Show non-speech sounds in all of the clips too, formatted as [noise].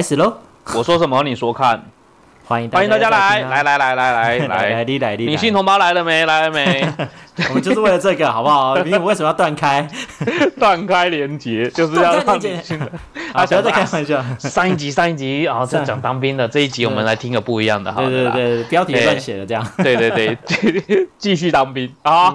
开始喽！我说什么你说看，[laughs] 欢迎欢迎大家来来来来来来 [laughs] 来来来，你来女性同胞来了没？来了没？[laughs] 我们就是为了这个，好不好？你为什么要断开？断开连接就是要让。啊，不要再开玩笑。上一集上一集啊，在上讲当兵的这一集，我们来听个不一样的，好对。对对，标题乱写的这样。对对对，继续当兵啊！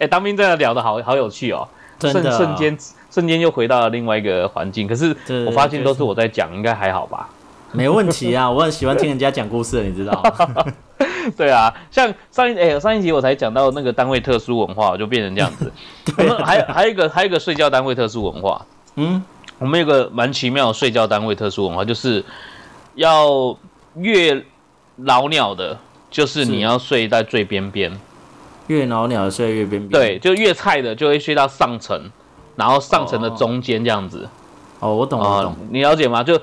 哎，当兵真的聊得好好有趣哦，瞬瞬间瞬间又回到了另外一个环境。可是我发现都是我在讲，应该还好吧？没问题啊，[laughs] 我很喜欢听人家讲故事，你知道。[laughs] 对啊，像上一哎、上一集我才讲到那个单位特殊文化，我就变成这样子。[laughs] 我们还有还有一个还有一个睡觉单位特殊文化，嗯，我们有个蛮奇妙的睡觉单位特殊文化，就是要越老鸟的，就是是你要睡在最边边，越老鸟的睡越边边。对，就越菜的就会睡到上层，然后上层的哦中间这样子哦，我懂，我啊、懂。你了解吗？就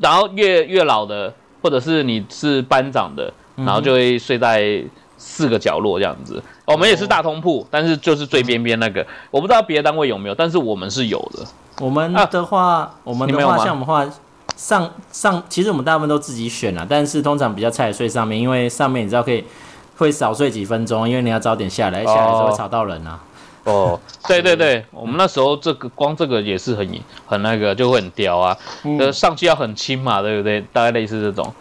然后越越老的，或者是你是班长的，嗯然后就会睡在四个角落这样子。我们也是大通铺，但是就是最边边那个，我不知道别的单位有没有，但是我们是有的。我们啊的话，我们的话，像我们话，上上，其实我们大部分都自己选啊，但是通常比较菜的睡上面，因为上面你知道可以会少睡几分钟，因为你要早点下来，下来的时候会吵到人啊。哦，[laughs] 对对对，我们那时候这个光这个也是很很那个，就会很屌啊，呃，上去要很轻嘛，对不对？大概类似这种。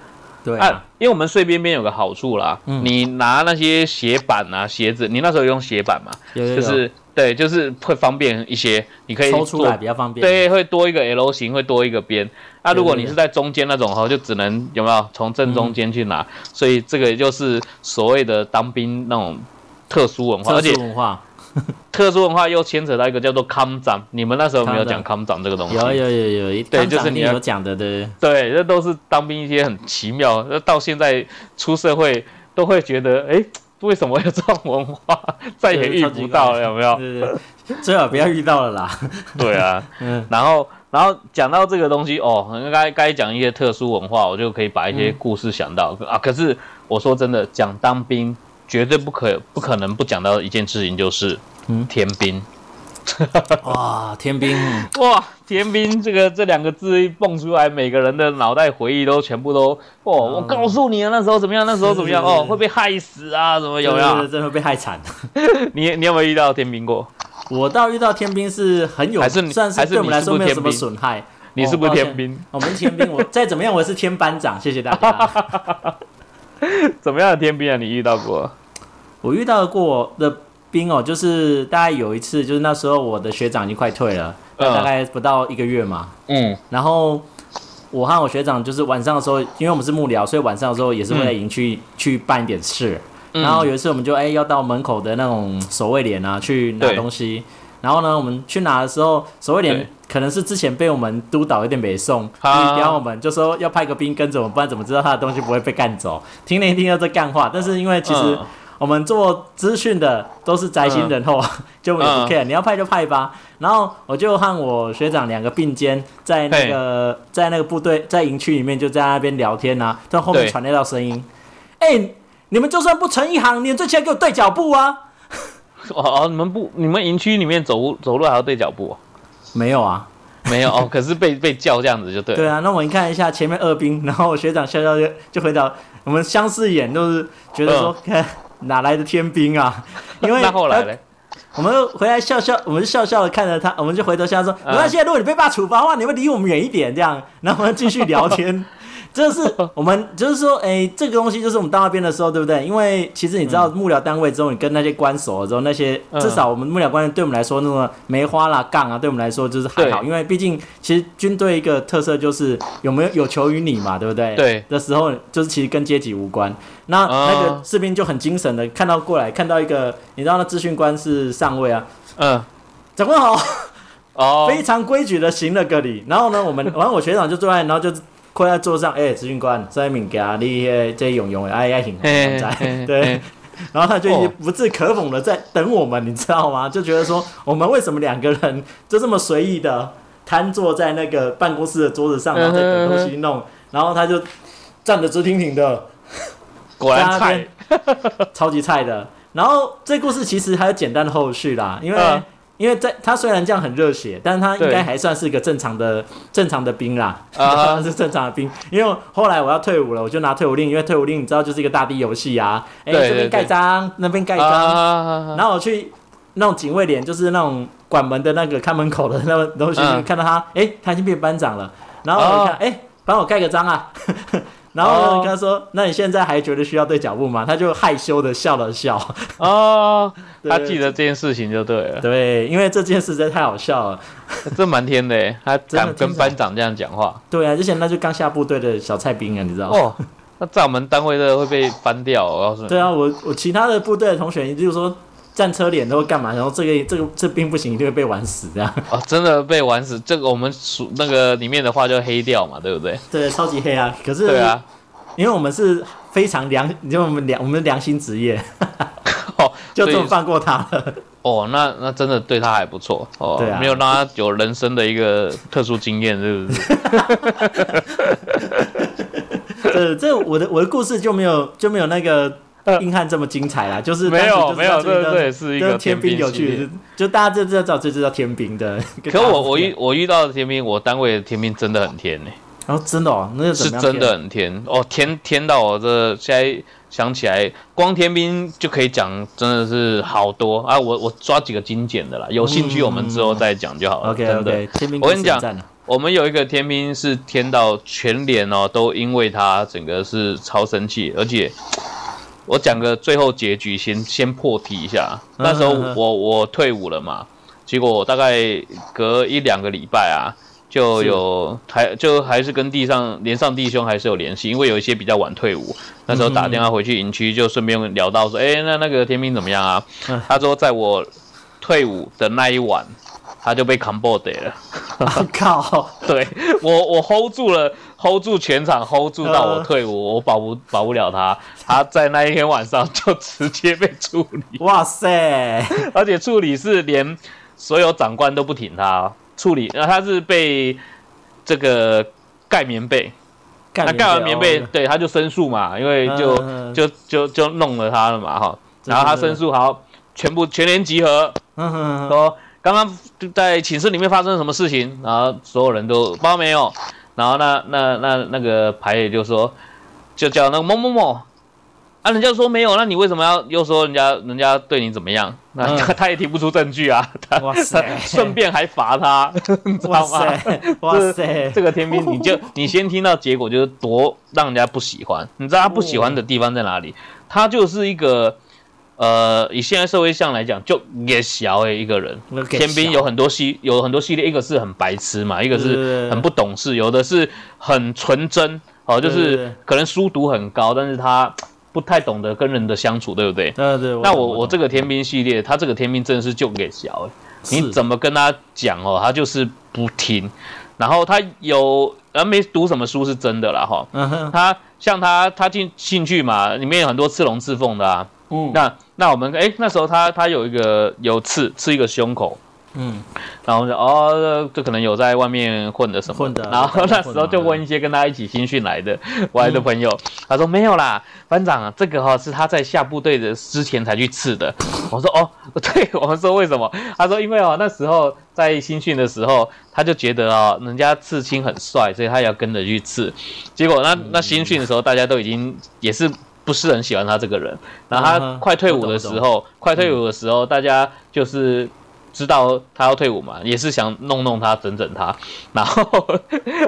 啊对啊，，因为我们睡边边有个好处啦，嗯。你拿那些鞋板啊、鞋子，你那时候用鞋板嘛，有有有。就是对，就是会方便一些，你可以抽出来比较方便。对，会多一个 L 型，会多一个边。那、如果你是在中间那种哈，就只能有没有从正中间去拿，所以这个就是所谓的当兵那种特殊文化，特而且殊文化 [laughs] 特殊文化又牵扯到一个叫做康长，你们那时候有没有讲康长这个东西？有有有有，一对就是你要有讲的，对。对，这都是当兵一些很奇妙，那到现在出社会都会觉得，哎，为什么有这种文化，再也遇不到了，有没有？对对对，最好不要遇到了啦。对啊，[laughs] 嗯，然后，然后讲到这个东西哦，应该该讲一些特殊文化，我就可以把一些故事想到、啊。可是我说真的，讲当兵绝对不可不可能不讲到一件事情，就是嗯天兵。[laughs] 哇，天兵，哇，天兵这个这两个字一蹦出来，每个人的脑袋回忆都全部都哦，我告诉你啊，那时候怎么样，那时候怎么样哦，会被害死啊，怎么有没有？真的会被害惨。[laughs] 你你有没有遇到天兵过？我倒遇到天兵是很有，还是你算是对我们来说没有什么损害。你是不是天兵？我们是天兵，我再怎么样我也是天班长，谢谢大家。[laughs] [laughs] 怎么样的天兵啊？你遇到过？我遇到过的兵哦，就是大概有一次，就是那时候我的学长已经快退了，嗯大概不到一个月嘛，嗯然后我和我学长就是晚上的时候，因为我们是幕僚，所以晚上的时候也是会在营区、去办一点事。嗯然后有一次我们就哎、要到门口的那种守卫连啊去拿东西，然后呢我们去拿的时候，守卫对。连可能是之前被我们督导有点北宋，啊然后我们就说要派个兵跟着我们，不然怎么知道他的东西不会被干走？听了一听到这干话，但是因为其实嗯。我们做资讯的都是宅心仁厚，[laughs] 就也不嗯。care，、你要派就派吧。然后我就和我学长两个并肩，在那个在那个部队在营区里面就在那边聊天啊，但后面传来一道声音，哎、你们就算不成一行，你们最起码给我对脚步啊！[laughs] 哦哦，你们不，你们营区里面走路走路还要对脚步、哦？没有啊，没有哦，[laughs] 可是被被叫这样子就对了。对啊，那我们看一下前面二兵，[laughs] 然后我学长笑笑就就回答，我们相视一眼，都是觉得说，看、哪来的天兵啊？因为那后来？我们又回来笑笑，我们就笑笑的看着他，我们就回头笑说，嗯没关系，如果你被爸处罚的话，你会离我们远一点，这样，然后我们继续聊天。这是 [laughs] 我们就是说，哎、这个东西就是我们到那边的时候，对不对？因为其实你知道幕僚单位之后，你跟那些官熟了之后，那些嗯至少我们幕僚官员对我们来说，那种梅花啦、杠啊，对我们来说就是还好，因为毕竟其实军队一个特色就是有没有有求于你嘛，对不对？对的时候，就是其实跟阶级无关。那啊那个士兵就很精神的看到过来，看到一个，你知道那资讯官是上尉啊，嗯，长官好，哦，[laughs] 非常规矩的行了个礼。然后呢，我们然后我学长就坐在，然后就跪在桌上，哎、资讯官，这物件你迄这用用的爱爱行嘿在对。然后他就已经哦不置可否的在等我们，你知道吗？就觉得说我们为什么两个人就这么随意的瘫坐在那个办公室的桌子上，然后在等东西弄，然后他就站得直挺挺的，果然菜超级菜的。然后这故事其实还有简单的后续啦，因为、嗯因为在他虽然这样很热血，但是他应该还算是一个正常的正常的兵啦，啊。[laughs] 是正常的兵。因为后来我要退伍了，我就拿退伍令，因为退伍令你知道就是一个大地游戏啊，哎、对这边盖章，那边盖章，啊，然后我去那种警卫连，就是那种管门的那个看门口的那个东西，嗯。看到他，哎、他已经变班长了，然后我一看，哎、帮我盖个章啊。然后他说：“那你现在还觉得需要对脚步吗？”他就害羞的笑了笑。哦，对 [laughs] 他记得这件事情就对了，对，因为这件事实在太好笑了。[laughs] 这蛮天的耶，他敢跟班长这样讲话，[laughs] 对啊，之前那就刚下部队的小菜兵啊，你知道吗？哦，那在我们单位的会被翻掉，我告诉你，对啊，我我其他的部队的同学，就是说战车脸都会干嘛，然后这个这个这兵不行，一定会被玩死这样。[laughs] 哦，真的被玩死，这个我们属那个里面的话就黑掉嘛，对不对？对，超级黑啊！可是对啊，因为我们是非常良，因为我们良我们良心职业，[laughs] 哦，[laughs] 就这么放过他了。哦，那那真的对他还不错哦，对啊没有让他有人生的一个特殊经验，是不是？呃，这我的我的故事就没有就没有那个硬汉这么精彩啦，就是没有没有，他这个这这也是一个天兵有趣，就大家就知道这就叫天兵的。[laughs] 可我我遇我遇到的天兵，我单位的天兵真的很天呢、然后真的哦，那是真的很天哦，天天到我这现在想起来，光天兵就可以讲，真的是好多啊！我我抓几个精简的啦，有兴趣我们之后再讲就好了。OK OK，天兵我跟你讲我们有一个天兵是天到全连哦，都因为他整个是超生气，而且我讲个最后结局先先破题一下。嗯那时候我我退伍了嘛，结果大概隔一两个礼拜啊，就有还就还是跟地上连上弟兄还是有联系，因为有一些比较晚退伍，那时候打电话回去营区就顺便聊到说，哎、那那个天兵怎么样啊嗯？他说在我退伍的那一晚，他就被 b o d 了。我 [laughs] 靠，[laughs] 对我，我 hold 住了，hold 住全场，hold 住到我退伍，我保不保不了他。他在那一天晚上就直接被处理，[laughs] 哇塞，而且处理是连所有长官都不挺他。处理，那他是被这个盖棉被，那盖完棉被，哦对他就申诉嘛，因为就就就就弄了他了嘛哈，然后他申诉好，全部全连集合，嗯哼哼说刚刚在寝室里面发生了什么事情，然后所有人都包没有，然后那那那那个牌也就说，就叫那个某某某，啊，人家说没有，那你为什么要又说人家人家对你怎么样？那嗯他他也提不出证据啊，他哇塞顺便还罚他，你知哇道吗？塞，哇塞，这个天兵，你就你先听到结果就是多让人家不喜欢。你知道他不喜欢的地方在哪里？他就是一个呃，以现在社会上来讲，就也小诶一个人。天兵有很多系有很多系列，一个是很白痴嘛，一个是很不懂事，有的是很纯真哦，就是可能书读很高，但是他不太懂得跟人的相处，对不对？对对，那我懂我这个天兵系列，他这个天兵真的是就给小、欸，你怎么跟他讲哦，他就是不听。然后他有，呃，没读什么书是真的啦哈。嗯哼他像他他进兴趣嘛，里面有很多刺龙刺凤的啊。嗯那那我们哎那时候他他有一个有刺刺一个胸口，嗯然后就哦这可能有在外面混的什么混的然后那时候就问一些跟他一起新训来的我来的朋友，他说没有啦，班长啊，这个哈、是他在下部队的之前才去刺的。我说哦，[laughs] 对，我们说为什么？他说因为哦那时候在新训的时候，他就觉得哦人家刺青很帅，所以他也要跟着去刺。结果那那新训的时候，大家都已经也是。不是很喜欢他这个人，然后他快退伍的时候，快退伍的时候，大家就是知道他要退伍嘛，也是想弄弄他、整整他。[laughs] 然后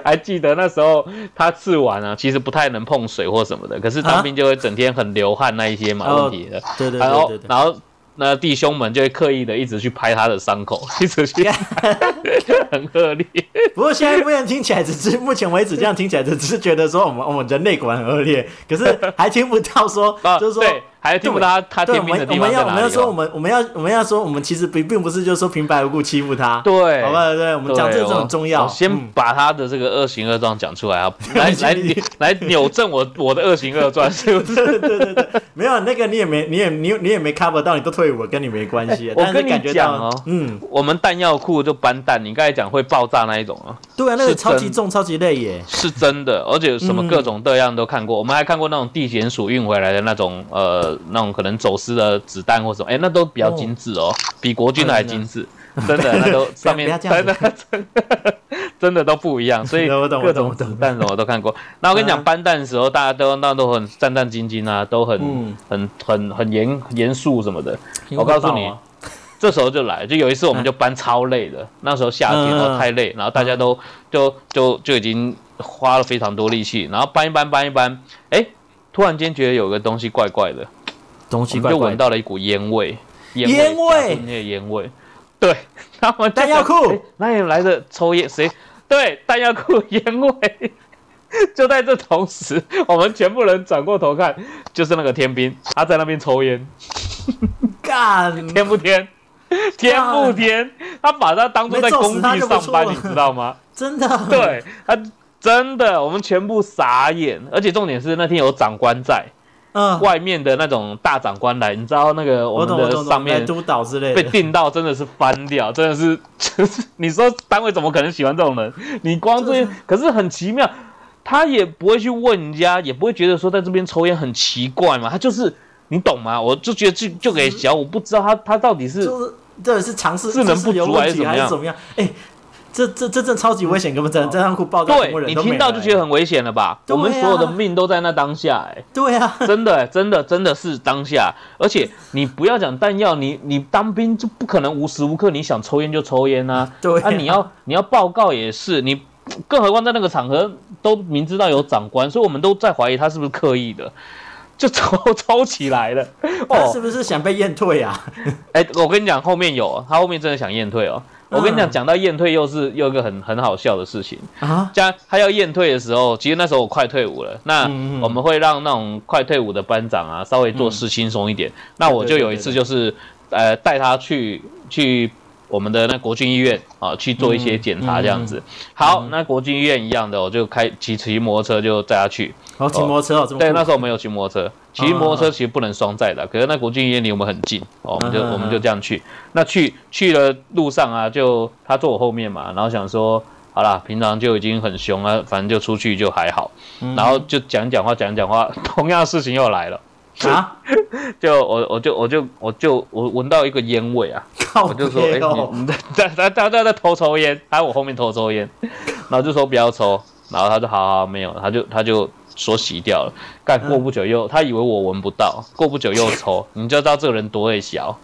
还记得那时候他刺完啊，其实不太能碰水或什么的，可是当兵就会整天很流汗那一些嘛，哦问题的。对对然后对对对，然后那弟兄们就会刻意的一直去拍他的伤口，[laughs] 一直去 [laughs] 很恶劣。不过现在目前听起来只是目前为止这样听起来只是觉得说我们我们人类果然很恶劣，可是还听不到说啊，就是说对，还听不到他他对，我天兵的地们我们要我们要说我哦。们我们要我们要说我们其实并并不是就是说平白无故欺负他，对，好吧？对，我们讲这个很重要。先嗯把他的这个恶行恶状讲出来啊，来 [laughs] 来你来扭正我我的恶行恶状，是不是？对对对对，没有那个你也没你也你你也没 cover 到，你都退伍，跟你没关系。哎我跟你讲哦嗯，我们弹药库就搬弹，你刚才讲会爆炸那一种啊，对啊，那个是超级重超级累耶。是真的，而且什么嗯各种各样都看过。我们还看过那种地检署运回来的那种呃那种可能走私的子弹或什么，哎，那都比较精致哦，比国军的还精致。真的 [laughs] 那都上面真的真的 [laughs] 真的都不一样，所以 [laughs] 各种子弹什么都看过。那我跟你讲，嗯。搬弹的时候，大家都那都很战战兢兢啊，都很、嗯。很很很严严肃什么的。我告诉你这时候就来，就有一次我们就搬超累的，那时候夏天嗯。哦太累，然后大家都就就就已经花了非常多力气，然后搬一搬搬一搬，哎，突然间觉得有个东西怪怪的，东西怪怪的，闻到了一股烟味，烟烟味那个烟味，对，[laughs] 他们弹药库诶哪里来的抽烟？谁？对，弹药库烟味。[laughs] 就在这同时，我们全部人转过头看，就是那个天兵，他在那边抽烟，干，[laughs] 天不天？天不天？他把他当做在工地上班，你知道吗？真的，对他真的，我们全部傻眼，而且重点是那天有长官在，嗯，外面的那种大长官来，你知道那个我们的上面督导之类被的，定到真的是翻掉，真的是，就 [laughs] 是你说单位怎么可能喜欢这种人？你光这些，可是很奇妙，他也不会去问人家，也不会觉得说在这边抽烟很奇怪嘛，他就是你懂吗？我就觉得就就给小，五不知道他他到底是就是这是尝试智能不足还是怎么样还是怎么样？哎，这这这真超级危险，根本真的这样库爆掉，全部对你听到就觉得很危险了吧？啊我们所有的命都在那当下、哎。对啊，真的，真的，真的是当下，而且你不要讲弹药，你你当兵就不可能无时无刻你想抽烟就抽烟啊。对啊你要你要报告也是，你更何况在那个场合都明知道有长官，所以我们都在怀疑他是不是刻意的，就抽 [laughs] 抽起来了。哦他是，不是想被验退啊？[laughs] 哎、我跟你讲，后面有，他后面真的想验退哦。我跟你讲，嗯。讲到验退，又是又一个很很好笑的事情。啊，加他要验退的时候，其实那时候我快退伍了，那我们会让那种快退伍的班长啊，稍微做事轻松一点。那我就有一次就是，呃，带他去去我们的那国军医院啊，去做一些检查这样子。好，那国军医院一样的，我就开骑骑摩托车就载他去。哦骑摩托车哦，对，那时候我们有骑摩托车，骑摩托车其实不能双载的，可是那国军医院离我们很近，哦，我们就我们就这样去。那去去了路上啊，就他坐我后面嘛，然后想说，好啦，平常就已经很凶啊，反正就出去就还好，嗯。然后就讲讲话讲讲话，同样的事情又来了，啊，[laughs] 就我我就我就我就我闻到一个烟味啊，我就说，哎、你你在在在在在偷抽烟，他在我后面偷抽烟，然后就说不要抽，然后他就好好没有，他就他就说洗掉了。干过不久又，他以为我闻不到，过不久又抽，你就知道这个人多会小，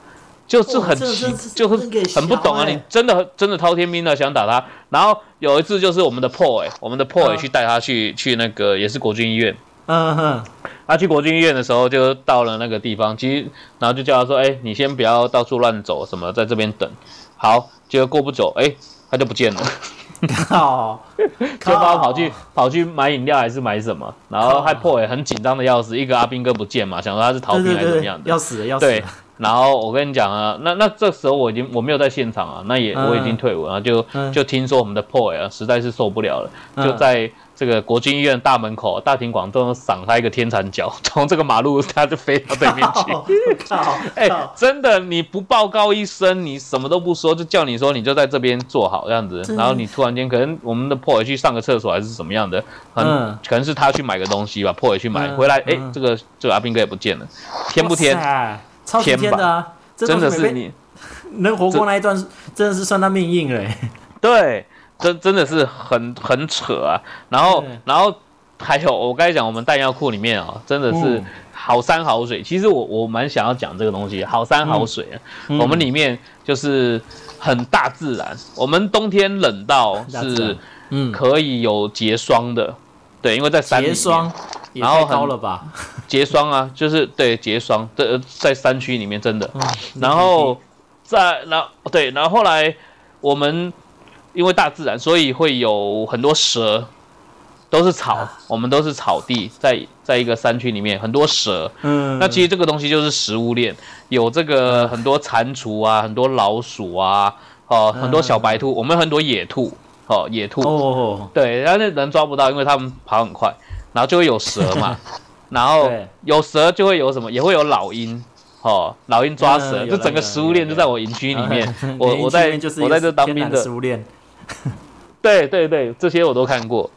就是很奇就是很不懂啊！你真的真的滔天兵的想打他，然后有一次就是我们的破哎，我们的破哎嗯去带他去去那个也是国军医院。嗯哼，他去国军医院的时候，就到了那个地方，其实然后就叫他说：“哎、你先不要到处乱走，什么在这边等。”好，结果过不久，哎、他就不见了，靠，就不知道跑去跑去买饮料还是买什么，然后害破也很紧张的要死，一个阿兵哥不见嘛，想说他是逃兵还是怎么样，的。要死了要死对，，然后我跟你讲啊，那那这时候我已经我没有在现场啊，那也、嗯。我已经退伍了，然后就、嗯。就听说我们的破啊实在是受不了了，嗯。就在这个国军医院大门口大庭广众赏他一个天残脚，[laughs] 从这个马路他就飞到对面去。靠，[laughs] 哎、靠真的，你不报告一声，你什么都不说，就叫你说你就在这边坐好这样子，然后你突然间可能我们的破也去上个厕所还是什么样的，很、嗯可能是他去买个东西吧，破也去买、嗯回来，哎、嗯这个这个阿兵哥也不见了，天不天？超天的真的是你能活过那一段，真的是算他命硬了欸。对，真真的是很很扯啊。然后然后还有我刚才讲我们弹药库里面啊、真的是嗯。好山好水。其实我我蛮想要讲这个东西，好山好水我们里面就是很大自然，我们冬天冷到是可以有结霜的。对，因为在山里面。结霜然后很高了吧？结霜啊，就是对结霜，对在山区里面真的。嗯然后在然后对，然后后来我们因为大自然，所以会有很多蛇，都是草，啊。我们都是草地，在在一个山区里面很多蛇。嗯，那其实这个东西就是食物链，有这个很多蟾蜍啊，很多老鼠啊，哦，很多小白兔，我们有很多野兔，哦，野兔，哦，对，但是人抓不到，因为他们跑很快，然后就会有蛇嘛，[laughs] 然后有蛇就会有什么，也会有老鹰，哦，老鹰抓蛇，就整个食物链就在我营区里面。[laughs] 我我在我在这当兵的食物链，[laughs] 对对对，这些我都看过，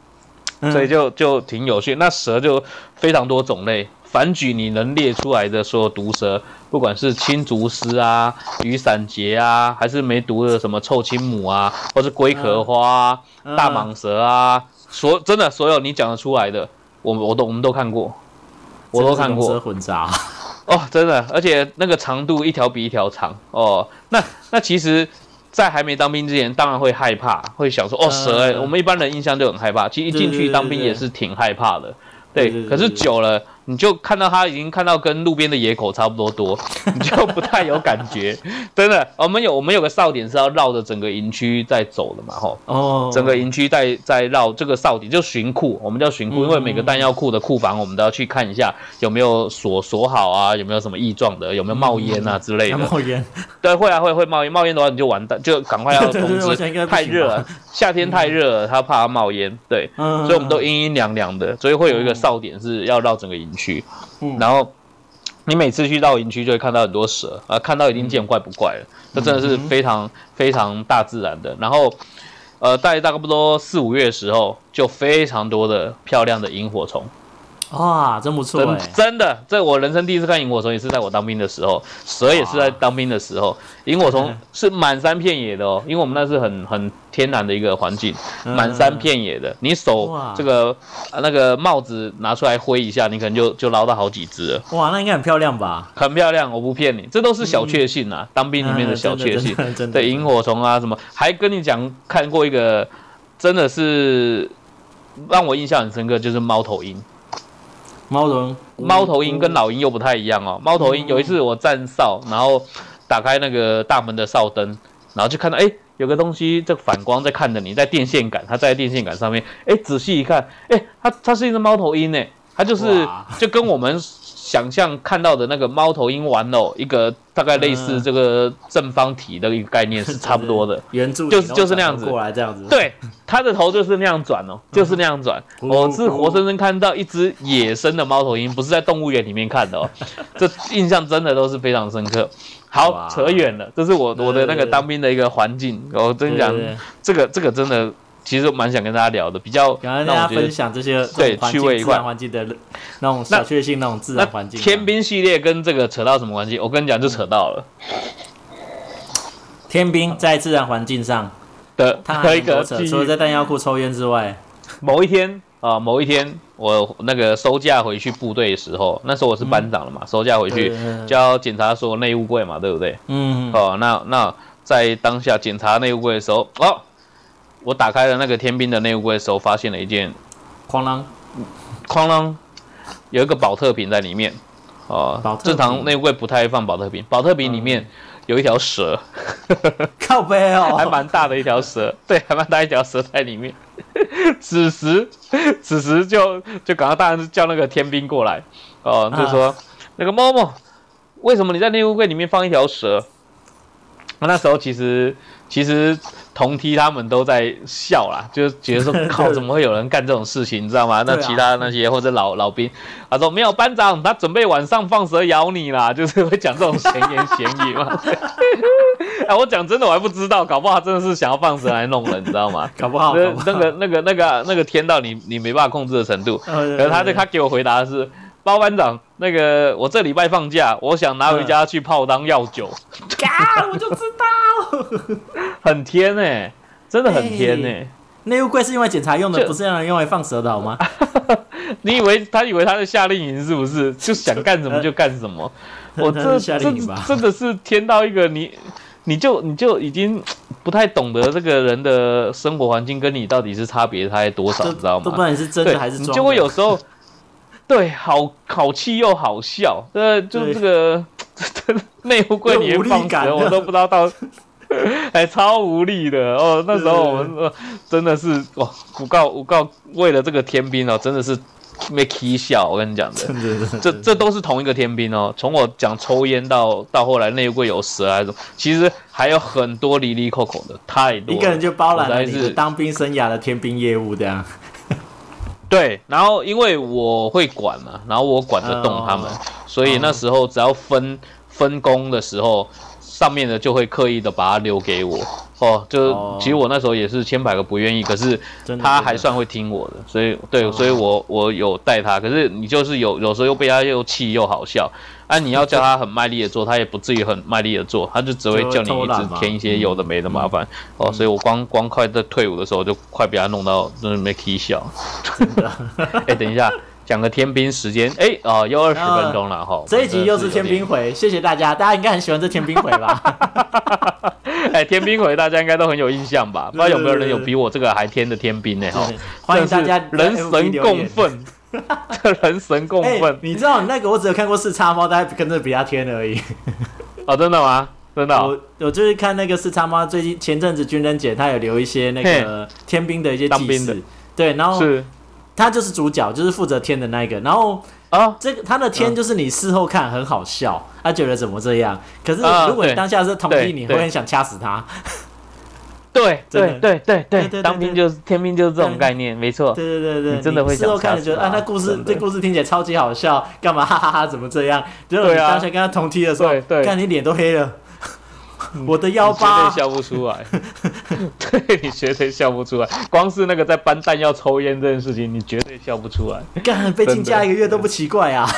嗯。所以就就挺有趣。那蛇就非常多种类，反举你能列出来的所有毒蛇，不管是青竹丝啊、雨伞节啊，还是没毒的什么臭青母啊，或是龟壳花、啊、嗯。大蟒蛇啊，所真的所有你讲得出来的，我我都我们都看过，我都看过。蛇混杂，哦，真的，而且那个长度一条比一条长。哦。那那其实，在还没当兵之前，当然会害怕，会想说哦蛇、我们一般人印象就很害怕，其实一进去当兵也是挺害怕的。对可是久了，你就看到它已经看到跟路边的野狗差不多多，[laughs] 你就不太有感觉。真的，我们有我们有个哨点是要绕着整个营区在走的嘛，吼。哦，整个营区在在绕这个哨点，就巡库，我们叫巡库，嗯因为每个弹药库的库房我们都要去看一下有没有锁锁好啊，有没有什么异状的，有没有冒烟啊之类的。冒烟，对，会啊会会冒烟，冒烟的话你就完蛋，就赶快要通知。[laughs] 太热了，夏天太热了，他怕它冒烟，对，嗯，所以我们都阴阴凉凉的，所以会有一个哨点是要绕整个营区，嗯然后。你每次去到营区就会看到很多蛇啊，看到已经见怪不怪了，这真的是非常非常大自然的。然后，呃，在大概不多四五月的时候，就非常多的漂亮的萤火虫，哇，真不错真的，这我人生第一次看萤火虫，也是在我当兵的时候，蛇也是在当兵的时候，萤火虫嗯是满山遍野的哦，因为我们那是很很天然的一个环境，嗯满山遍野的，你手这个呃那个帽子拿出来挥一下，你可能就就捞到好几只了，哇，那应该很漂亮吧？很漂亮，我不骗你，这都是小确幸啊，当兵里面的小确幸。嗯，真的真的对，萤火虫啊什么，还跟你讲看过一个，真的是让我印象很深刻，就是猫头鹰。猫头猫头鹰跟老鹰又不太一样哦。猫头鹰有一次我站哨，然后打开那个大门的哨灯，然后就看到哎有个东西这反光在看着你，在电线杆，它在电线杆上面，哎仔细一看，哎它它是一只猫头鹰呢，它就是就跟我们想象看到的那个猫头鹰玩偶一个大概类似嗯。这个正方体的一个概念是差不多的。[laughs] 圆柱，就是就是那样子。过来这样子，对，它的头就是那样转哦，就是那样转。嗯我是活生生看到一只野生的猫头鹰，不是在动物园里面看的哦，[laughs] 这印象真的都是非常深刻。好，扯远了，这是我我的那个当兵的一个环境。我跟你讲这个这个真的，其实蛮想跟大家聊的，比较想跟大家分。享这些对趣味一块境自然环境的那种小确幸，那种自然环境。天兵系列跟这个扯到什么关系？我跟你讲，就扯到了天兵在自然环境上，的它的一个除了在弹药库抽烟之外，某一天啊、某一天我那个收假回去部队的时候，那时候我是班长了嘛，收假回去就要检查所有内务柜嘛，对不对？嗯，哦，那那在当下检查内务柜的时候，哦，我打开了那个天兵的内务柜的时候，发现了一件哐啷，哐啷，有一个保特瓶在里面。哦正常内务柜不太会放保特瓶，保特瓶里面有一条蛇，[laughs] 靠背哦，还蛮大的一条蛇，对，还蛮大一条蛇在里面。此时，此时就就赶快当然是叫那个天兵过来，哦，就说、那个某某，为什么你在内务柜里面放一条蛇？那时候其实其实同梯他们都在笑啦，就觉得说 [laughs] 靠，怎么会有人干这种事情，你知道吗？那其他那些或者老老兵，他说没有班长，他准备晚上放蛇咬你啦，[laughs] 就是会讲这种闲言闲语嘛。[laughs] 哎，我讲真的，我还不知道，搞不好他真的是想要放蛇来弄人，你知道吗？搞不好那个那个那个那个天到你你没办法控制的程度。呃可是他对他给我回答的是，包班长，那个我这礼拜放假，我想拿回家去泡当药酒，啊，我就知道，[laughs] 很甜哎、真的很甜哎、内务柜是用来检查用的，不是让人用来放蛇的好吗？[laughs] 你以为他以为他是夏令营是不是？就想干什么 [laughs] 就干什么？我他这夏这令营吧真的是天到一个你，你就你就已经不太懂得这个人的生活环境跟你到底是差别差在多少，你知道吗都不管？你是真的还是装就会有时候，对，好好气又好笑，呃，就对这个 [laughs] 内务柜里面放蛇，我都不知道到，[laughs] 还超无力的哦。那时候我们、呃、真的是哇，我告我告，为了这个天兵哦，真的是没气笑，我跟你讲的。这这都是同一个天兵哦，从我讲抽烟到到后来内务柜有蛇还是什么，其实还有很多离离扣扣的，太多了。一个人就包揽了你当兵生涯的天兵业务，这样。对，然后因为我会管嘛，然后我管得动他们，哦所以那时候只要分分工的时候，上面的就会刻意的把它留给我。哦，就哦其实我那时候也是千百个不愿意，可是他还算会听我的，所以对，哦所以我我有带他。可是你就是有有时候又被他又气又好笑，啊，你要 [laughs] 叫他很卖力的做，他也不至于很卖力的做，他就只会叫你一直添一些有的没的麻烦。哦，所以我光光快在退伍的时候就快被他弄到真的没气笑。[laughs] 哎、等一下，讲个天兵时间，哎、哦，又二十分钟了哈。这一集又是天兵回，谢谢大家，大家应该很喜欢这天兵回吧？点，[laughs] 哎、天兵回大家应该都很有印象吧？[laughs] 不知道有没有人有比我这个还天的天兵呢？哈，欢迎大家人神共分。愤，[laughs] 这人神共哎、愤你知道那个我只有看过四叉猫，大概跟着比较天而已。哦，真的吗？真的哦、我我就是看那个四叉猫，最近前阵子军人姐她有留一些那个天兵的一些祭祀当兵的，对，然后是他就是主角，就是负责天的那一个，然后啊，这个他的天就是你事后看很好笑，他觉得怎么这样，可是如果你当下是同对梯，你会很想掐死他。对 [laughs] 对对对对。当兵就是天兵就是这种概念，没错。对对对对，你真的会事后看就觉得啊，那故事这故事听起来超级好笑，干嘛哈哈哈？怎么这样？结果你当下跟他同梯的时候看你脸都黑了，我的腰你绝疤对笑不出来，[laughs] [laughs] 对你绝对笑不出来。光是那个在搬弹药抽烟这件事情，你绝对笑不出来。干被禁假一个月都不奇怪啊！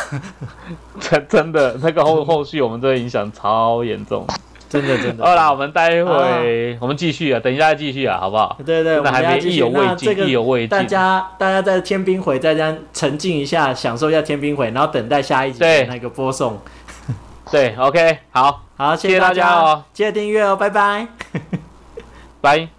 真 [laughs] 真的，那个后后续我们这个影响超严重。真的真的。好啦，我们待会我们继续啊，等一下再继续啊，好不好？对对，我们那还没意犹未尽意犹未尽大家大家在天兵回在家沉浸一下，享受一下天兵回，然后等待下一集的对那个播送。对，OK，好，好，谢谢大家哦，记得订阅哦，拜拜。拜。